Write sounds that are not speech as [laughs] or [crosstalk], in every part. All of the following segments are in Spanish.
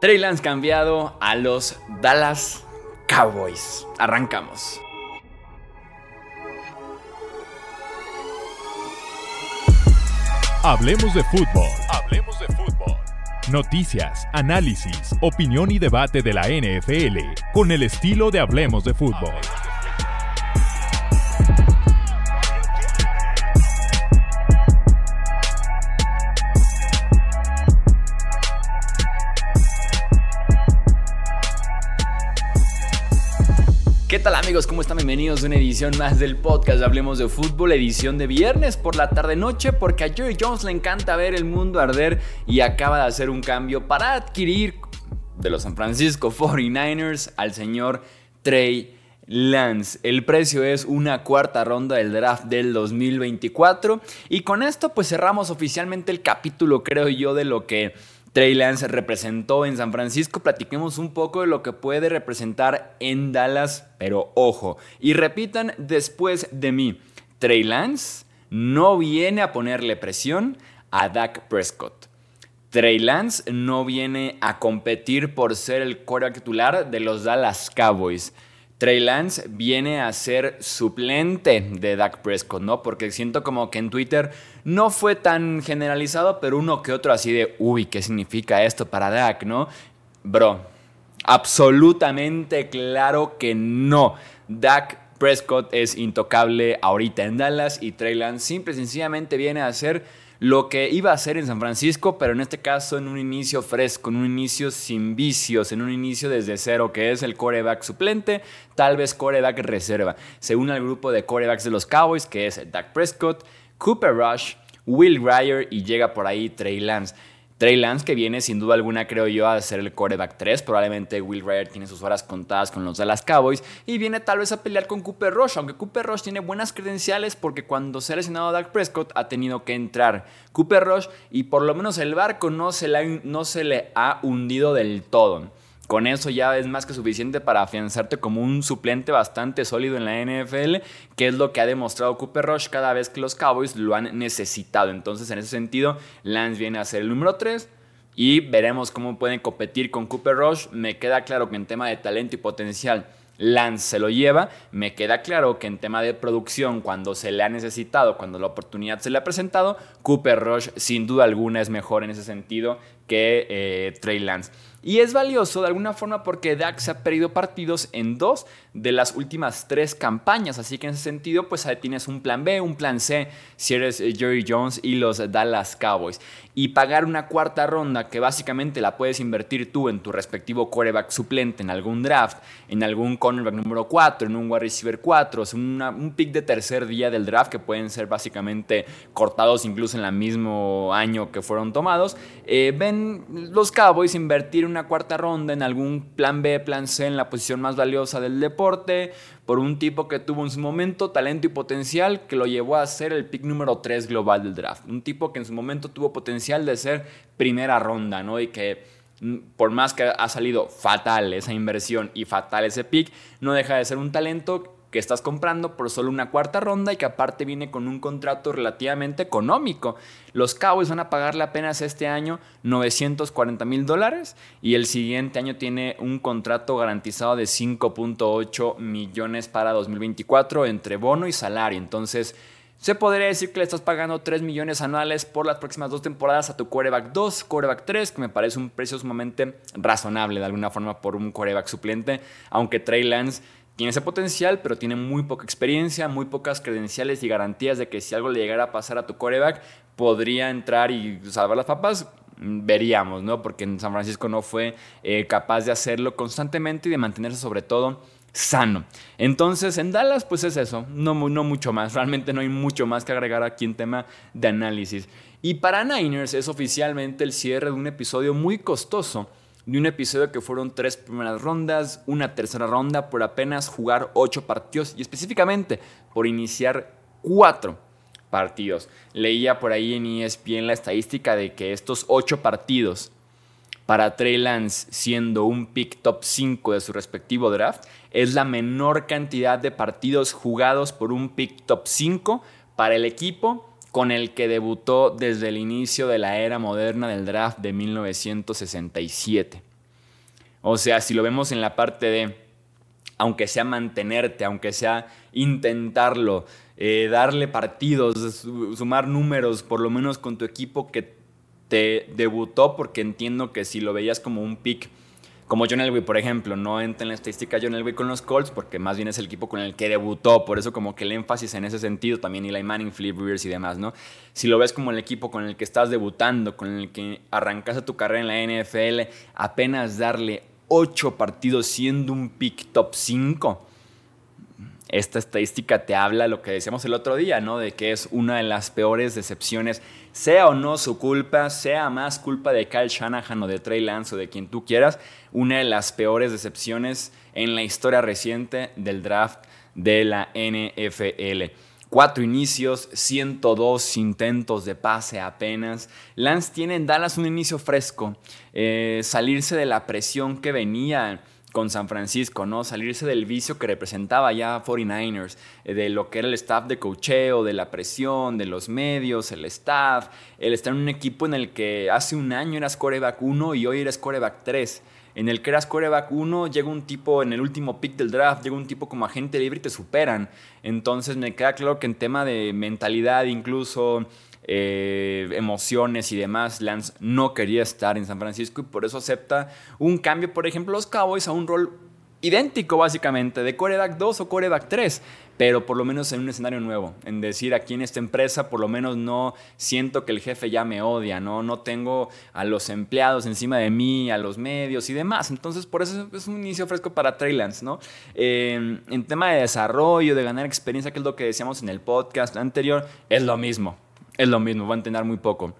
Trey Lance cambiado a los Dallas Cowboys. Arrancamos. Hablemos de fútbol. Hablemos de fútbol. Noticias, análisis, opinión y debate de la NFL con el estilo de Hablemos de fútbol. ¿Qué tal amigos? ¿Cómo están? Bienvenidos a una edición más del podcast Hablemos de Fútbol, edición de viernes por la tarde-noche, porque a Jerry Jones le encanta ver el mundo arder y acaba de hacer un cambio para adquirir de los San Francisco 49ers al señor Trey Lance. El precio es una cuarta ronda del draft del 2024 y con esto pues cerramos oficialmente el capítulo creo yo de lo que Trey Lance representó en San Francisco. Platiquemos un poco de lo que puede representar en Dallas, pero ojo, y repitan después de mí, Trey Lance no viene a ponerle presión a Dak Prescott. Trey Lance no viene a competir por ser el quarterback titular de los Dallas Cowboys. Trey Lance viene a ser suplente de Dak Prescott, ¿no? Porque siento como que en Twitter no fue tan generalizado, pero uno que otro así de, uy, ¿qué significa esto para Dak, no? Bro, absolutamente claro que no. Dak Prescott es intocable ahorita en Dallas y Trey Lance simple y sencillamente viene a ser lo que iba a hacer en San Francisco, pero en este caso en un inicio fresco, en un inicio sin vicios, en un inicio desde cero, que es el coreback suplente, tal vez coreback reserva. Se une al grupo de corebacks de los Cowboys, que es Dak Prescott, Cooper Rush, Will Ryer y llega por ahí Trey Lance. Trey Lance, que viene sin duda alguna, creo yo, a ser el coreback 3. Probablemente Will Ryer tiene sus horas contadas con los Dallas Cowboys. Y viene tal vez a pelear con Cooper Rush. Aunque Cooper Rush tiene buenas credenciales porque cuando se ha lesionado Dak Prescott ha tenido que entrar Cooper Rush. Y por lo menos el barco no se no se le ha hundido del todo. Con eso ya es más que suficiente para afianzarte como un suplente bastante sólido en la NFL, que es lo que ha demostrado Cooper Rush cada vez que los Cowboys lo han necesitado. Entonces, en ese sentido, Lance viene a ser el número 3 y veremos cómo pueden competir con Cooper Rush. Me queda claro que en tema de talento y potencial, Lance se lo lleva. Me queda claro que en tema de producción, cuando se le ha necesitado, cuando la oportunidad se le ha presentado, Cooper Rush sin duda alguna es mejor en ese sentido que eh, Trey Lance. Y es valioso de alguna forma porque se ha perdido partidos en dos de las últimas tres campañas. Así que en ese sentido, pues ahí tienes un plan B, un plan C si eres eh, Jerry Jones y los Dallas Cowboys. Y pagar una cuarta ronda que básicamente la puedes invertir tú en tu respectivo quarterback suplente, en algún draft, en algún cornerback número 4, en un wide receiver 4, es un pick de tercer día del draft que pueden ser básicamente cortados incluso en el mismo año que fueron tomados. Eh, ven los Cowboys invertir una cuarta ronda en algún plan B, plan C en la posición más valiosa del deporte, por un tipo que tuvo en su momento talento y potencial que lo llevó a ser el pick número 3 global del draft. Un tipo que en su momento tuvo potencial de ser primera ronda, ¿no? Y que mm, por más que ha salido fatal esa inversión y fatal ese pick, no deja de ser un talento que estás comprando por solo una cuarta ronda y que aparte viene con un contrato relativamente económico. Los Cowboys van a pagarle apenas este año 940 mil dólares y el siguiente año tiene un contrato garantizado de 5.8 millones para 2024 entre bono y salario. Entonces, se podría decir que le estás pagando 3 millones anuales por las próximas dos temporadas a tu quarterback 2, quarterback 3, que me parece un precio sumamente razonable de alguna forma por un quarterback suplente, aunque Trey Lance tiene ese potencial, pero tiene muy poca experiencia, muy pocas credenciales y garantías de que si algo le llegara a pasar a tu coreback, podría entrar y salvar las papas. Veríamos, ¿no? Porque en San Francisco no fue eh, capaz de hacerlo constantemente y de mantenerse sobre todo sano. Entonces, en Dallas, pues es eso, no, no mucho más. [laughs] Realmente no hay mucho más que agregar aquí en tema de análisis. Y para Niners es oficialmente el cierre de un episodio muy costoso de un episodio que fueron tres primeras rondas, una tercera ronda por apenas jugar ocho partidos y específicamente por iniciar cuatro partidos. Leía por ahí en ESPN la estadística de que estos ocho partidos para Trey Lance siendo un pick top 5 de su respectivo draft es la menor cantidad de partidos jugados por un pick top 5 para el equipo con el que debutó desde el inicio de la era moderna del draft de 1967. O sea, si lo vemos en la parte de, aunque sea mantenerte, aunque sea intentarlo, eh, darle partidos, sumar números, por lo menos con tu equipo que te debutó, porque entiendo que si lo veías como un pick como John Elway, por ejemplo, no entra en la estadística John Elway con los Colts porque más bien es el equipo con el que debutó, por eso como que el énfasis en ese sentido, también Eli Manning, Flip Rivers y demás, ¿no? Si lo ves como el equipo con el que estás debutando, con el que arrancaste tu carrera en la NFL, apenas darle 8 partidos siendo un pick top 5, esta estadística te habla lo que decíamos el otro día, ¿no? De que es una de las peores decepciones, sea o no su culpa, sea más culpa de Kyle Shanahan o de Trey Lance o de quien tú quieras, una de las peores decepciones en la historia reciente del draft de la NFL. Cuatro inicios, 102 intentos de pase apenas. Lance tiene en Dallas un inicio fresco, eh, salirse de la presión que venía con San Francisco, ¿no? Salirse del vicio que representaba ya 49ers, eh, de lo que era el staff de cocheo, de la presión, de los medios, el staff, el estar en un equipo en el que hace un año eras coreback 1 y hoy eres coreback 3. En el que eras coreback 1, llega un tipo en el último pick del draft, llega un tipo como agente libre y te superan. Entonces me queda claro que en tema de mentalidad incluso eh, emociones y demás, Lance no quería estar en San Francisco y por eso acepta un cambio, por ejemplo, los Cowboys a un rol idéntico básicamente, de coreback 2 o coreback 3, pero por lo menos en un escenario nuevo, en decir aquí en esta empresa por lo menos no siento que el jefe ya me odia, no, no tengo a los empleados encima de mí, a los medios y demás, entonces por eso es un inicio fresco para Trey Lance, ¿no? Eh, en tema de desarrollo, de ganar experiencia, que es lo que decíamos en el podcast anterior, es lo mismo, es lo mismo, va a entrenar muy poco.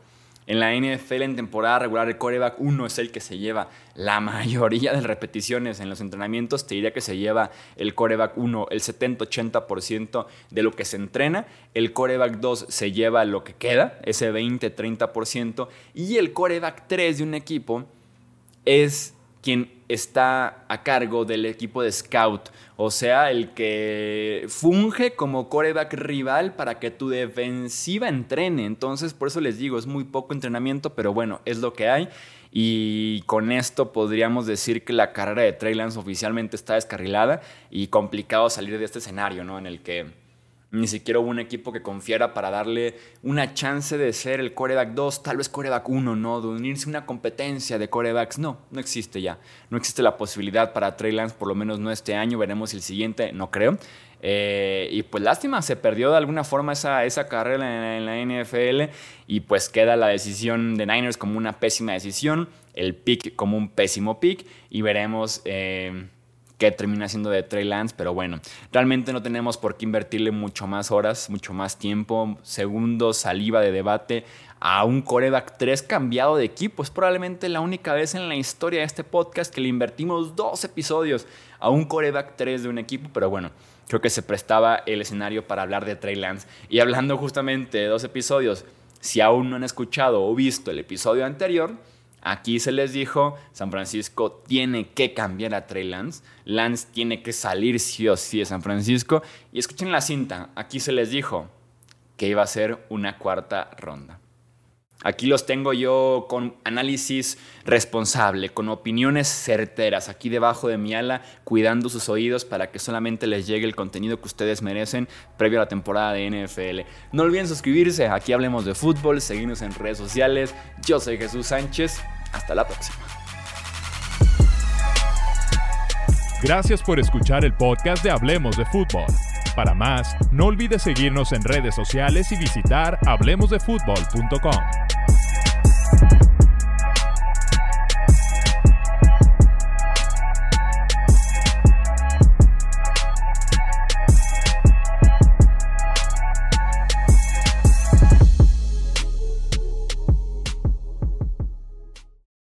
En la NFL en temporada regular el coreback 1 es el que se lleva la mayoría de repeticiones en los entrenamientos. Te diría que se lleva el coreback 1 el 70-80% de lo que se entrena. El coreback 2 se lleva lo que queda, ese 20-30%. Y el coreback 3 de un equipo es quien está a cargo del equipo de scout, o sea, el que funge como coreback rival para que tu defensiva entrene. Entonces, por eso les digo, es muy poco entrenamiento, pero bueno, es lo que hay. Y con esto podríamos decir que la carrera de Trey Lance oficialmente está descarrilada y complicado salir de este escenario, ¿no? En el que ni siquiera hubo un equipo que confiara para darle una chance de ser el coreback 2, tal vez coreback 1, ¿no? De unirse a una competencia de corebacks. No, no existe ya. No existe la posibilidad para Trey Lance, por lo menos no este año. Veremos el siguiente, no creo. Eh, y pues lástima, se perdió de alguna forma esa, esa carrera en la, NFL y pues queda la decisión de Niners como una pésima decisión, el pick como un pésimo pick y veremos... Eh, que termina siendo de Trey Lance, pero bueno, realmente no tenemos por qué invertirle mucho más horas, mucho más tiempo, segundo saliva de debate a un coreback 3 cambiado de equipo. Es probablemente la única vez en la historia de este podcast que le invertimos dos episodios a un coreback 3 de un equipo, pero bueno, creo que se prestaba el escenario para hablar de Trey Lance. Y hablando justamente de dos episodios, si aún no han escuchado o visto el episodio anterior, Aquí se les dijo, San Francisco tiene que cambiar a Trey Lance, Lance tiene que salir sí o sí de San Francisco. Y escuchen la cinta, aquí se les dijo que iba a ser una cuarta ronda. Aquí los tengo yo con análisis responsable, con opiniones certeras, aquí debajo de mi ala, cuidando sus oídos para que solamente les llegue el contenido que ustedes merecen previo a la temporada de NFL. No olviden suscribirse, aquí hablemos de fútbol, seguirnos en redes sociales. Yo soy Jesús Sánchez, hasta la próxima. Gracias por escuchar el podcast de Hablemos de Fútbol. Para más, no olvides seguirnos en redes sociales y visitar hablemosdefutbol.com.